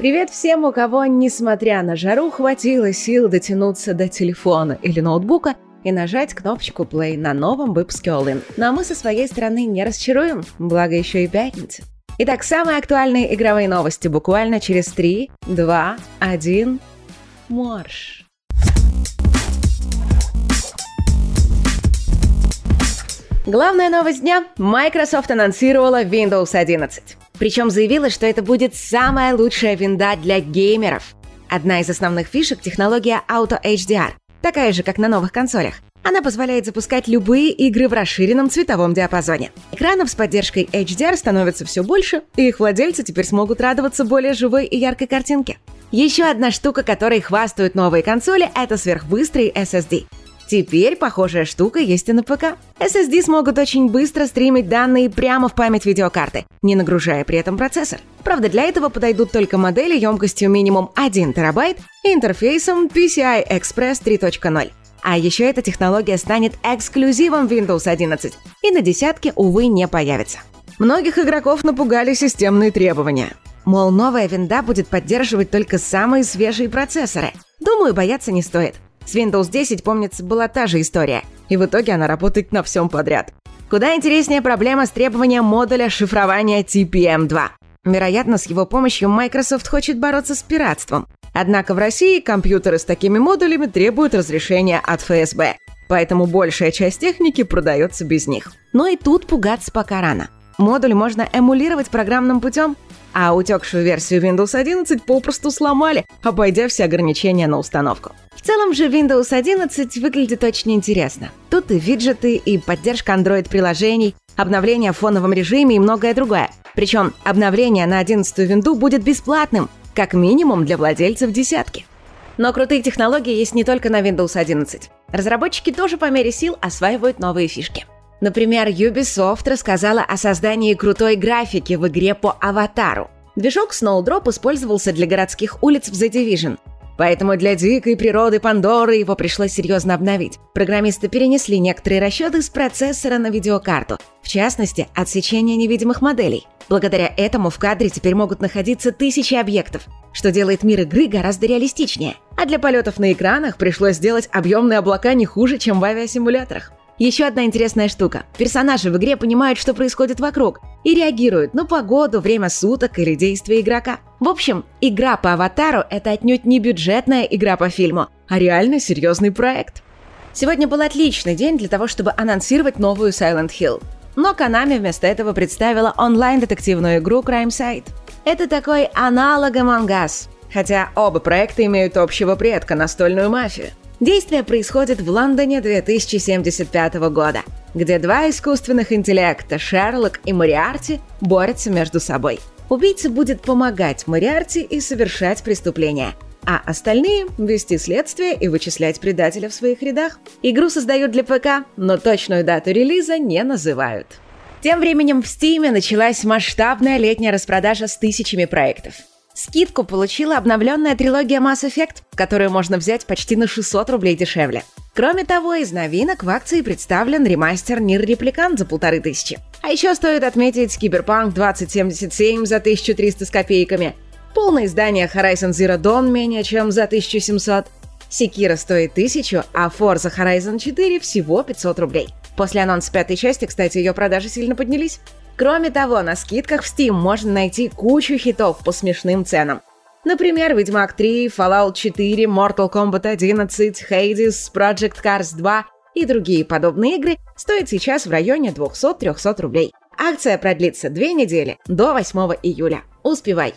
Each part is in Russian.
Привет всем, у кого, несмотря на жару, хватило сил дотянуться до телефона или ноутбука и нажать кнопочку play на новом выпуске All In. Но мы со своей стороны не расчаруем, благо еще и пятница. Итак, самые актуальные игровые новости буквально через 3, 2, 1, марш! Главная новость дня – Microsoft анонсировала Windows 11. Причем заявила, что это будет самая лучшая винда для геймеров. Одна из основных фишек – технология Auto HDR, такая же, как на новых консолях. Она позволяет запускать любые игры в расширенном цветовом диапазоне. Экранов с поддержкой HDR становится все больше, и их владельцы теперь смогут радоваться более живой и яркой картинке. Еще одна штука, которой хвастают новые консоли, это сверхбыстрый SSD. Теперь похожая штука есть и на ПК. SSD смогут очень быстро стримить данные прямо в память видеокарты, не нагружая при этом процессор. Правда, для этого подойдут только модели емкостью минимум 1 терабайт и интерфейсом PCI Express 3.0. А еще эта технология станет эксклюзивом Windows 11 и на десятке, увы, не появится. Многих игроков напугали системные требования. Мол, новая винда будет поддерживать только самые свежие процессоры. Думаю, бояться не стоит. С Windows 10, помнится, была та же история, и в итоге она работает на всем подряд. Куда интереснее проблема с требованием модуля шифрования TPM2. Вероятно, с его помощью Microsoft хочет бороться с пиратством. Однако в России компьютеры с такими модулями требуют разрешения от ФСБ, поэтому большая часть техники продается без них. Но и тут пугаться пока рано. Модуль можно эмулировать программным путем, а утекшую версию Windows 11 попросту сломали, обойдя все ограничения на установку. В целом же Windows 11 выглядит очень интересно. Тут и виджеты, и поддержка Android-приложений, обновление в фоновом режиме и многое другое. Причем обновление на 11 винду будет бесплатным, как минимум для владельцев десятки. Но крутые технологии есть не только на Windows 11. Разработчики тоже по мере сил осваивают новые фишки. Например, Ubisoft рассказала о создании крутой графики в игре по Аватару. Движок Snowdrop использовался для городских улиц в The Division, Поэтому для дикой природы Пандоры его пришлось серьезно обновить. Программисты перенесли некоторые расчеты с процессора на видеокарту, в частности, отсечение невидимых моделей. Благодаря этому в кадре теперь могут находиться тысячи объектов, что делает мир игры гораздо реалистичнее. А для полетов на экранах пришлось сделать объемные облака не хуже, чем в авиасимуляторах. Еще одна интересная штука. Персонажи в игре понимают, что происходит вокруг, и реагируют на погоду, время суток или действия игрока. В общем, игра по аватару — это отнюдь не бюджетная игра по фильму, а реально серьезный проект. Сегодня был отличный день для того, чтобы анонсировать новую Silent Hill. Но Konami вместо этого представила онлайн-детективную игру Crime Site. Это такой аналог Among Us, хотя оба проекта имеют общего предка – настольную мафию. Действие происходит в Лондоне 2075 года, где два искусственных интеллекта, Шерлок и Мариарти, борются между собой. Убийца будет помогать Мариарти и совершать преступления, а остальные — вести следствие и вычислять предателя в своих рядах. Игру создают для ПК, но точную дату релиза не называют. Тем временем в Steam началась масштабная летняя распродажа с тысячами проектов. Скидку получила обновленная трилогия Mass Effect, которую можно взять почти на 600 рублей дешевле. Кроме того, из новинок в акции представлен ремастер Нир Репликант за полторы тысячи. А еще стоит отметить Киберпанк 2077 за 1300 с копейками, полное издание Horizon Zero Dawn менее чем за 1700, Секира стоит 1000, а Forza Horizon 4 всего 500 рублей. После анонса пятой части, кстати, ее продажи сильно поднялись. Кроме того, на скидках в Steam можно найти кучу хитов по смешным ценам. Например, Ведьмак 3, Fallout 4, Mortal Kombat 11, Hades, Project Cars 2 и другие подобные игры стоят сейчас в районе 200-300 рублей. Акция продлится две недели, до 8 июля. Успевай!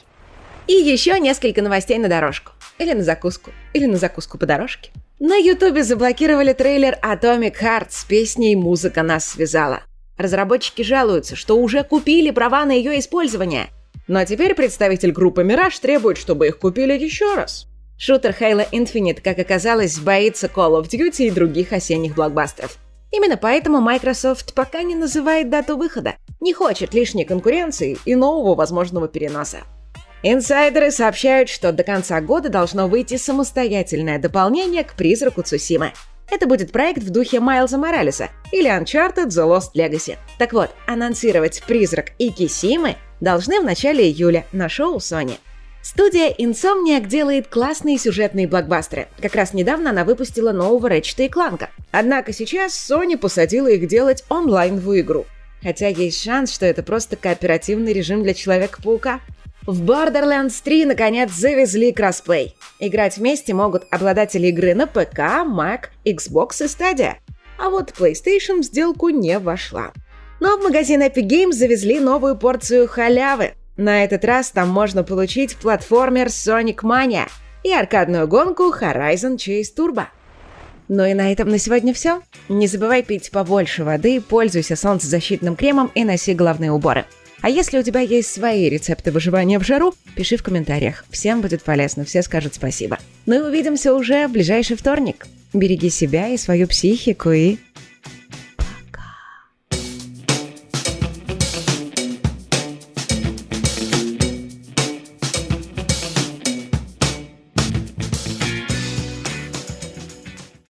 И еще несколько новостей на дорожку. Или на закуску. Или на закуску по дорожке. На ютубе заблокировали трейлер Atomic Heart с песней «Музыка нас связала». Разработчики жалуются, что уже купили права на ее использование. Но теперь представитель группы Mirage требует, чтобы их купили еще раз. Шутер Halo Infinite, как оказалось, боится Call of Duty и других осенних блокбастеров. Именно поэтому Microsoft пока не называет дату выхода, не хочет лишней конкуренции и нового возможного переноса. Инсайдеры сообщают, что до конца года должно выйти самостоятельное дополнение к «Призраку Цусимы», это будет проект в духе Майлза Моралеса или Uncharted The Lost Legacy. Так вот, анонсировать «Призрак» и «Кисимы» должны в начале июля на шоу Sony. Студия Insomniac делает классные сюжетные блокбастеры. Как раз недавно она выпустила нового Ratchet и Clank. Однако сейчас Sony посадила их делать онлайновую игру. Хотя есть шанс, что это просто кооперативный режим для Человека-паука. В Borderlands 3 наконец завезли кроссплей. Играть вместе могут обладатели игры на ПК, Mac, Xbox и Stadia. А вот PlayStation в сделку не вошла. Но в магазин Epic Games завезли новую порцию халявы. На этот раз там можно получить платформер Sonic Mania и аркадную гонку Horizon Chase Turbo. Ну и на этом на сегодня все. Не забывай пить побольше воды, пользуйся солнцезащитным кремом и носи головные уборы. А если у тебя есть свои рецепты выживания в жару, пиши в комментариях. Всем будет полезно, все скажут спасибо. Ну и увидимся уже в ближайший вторник. Береги себя и свою психику и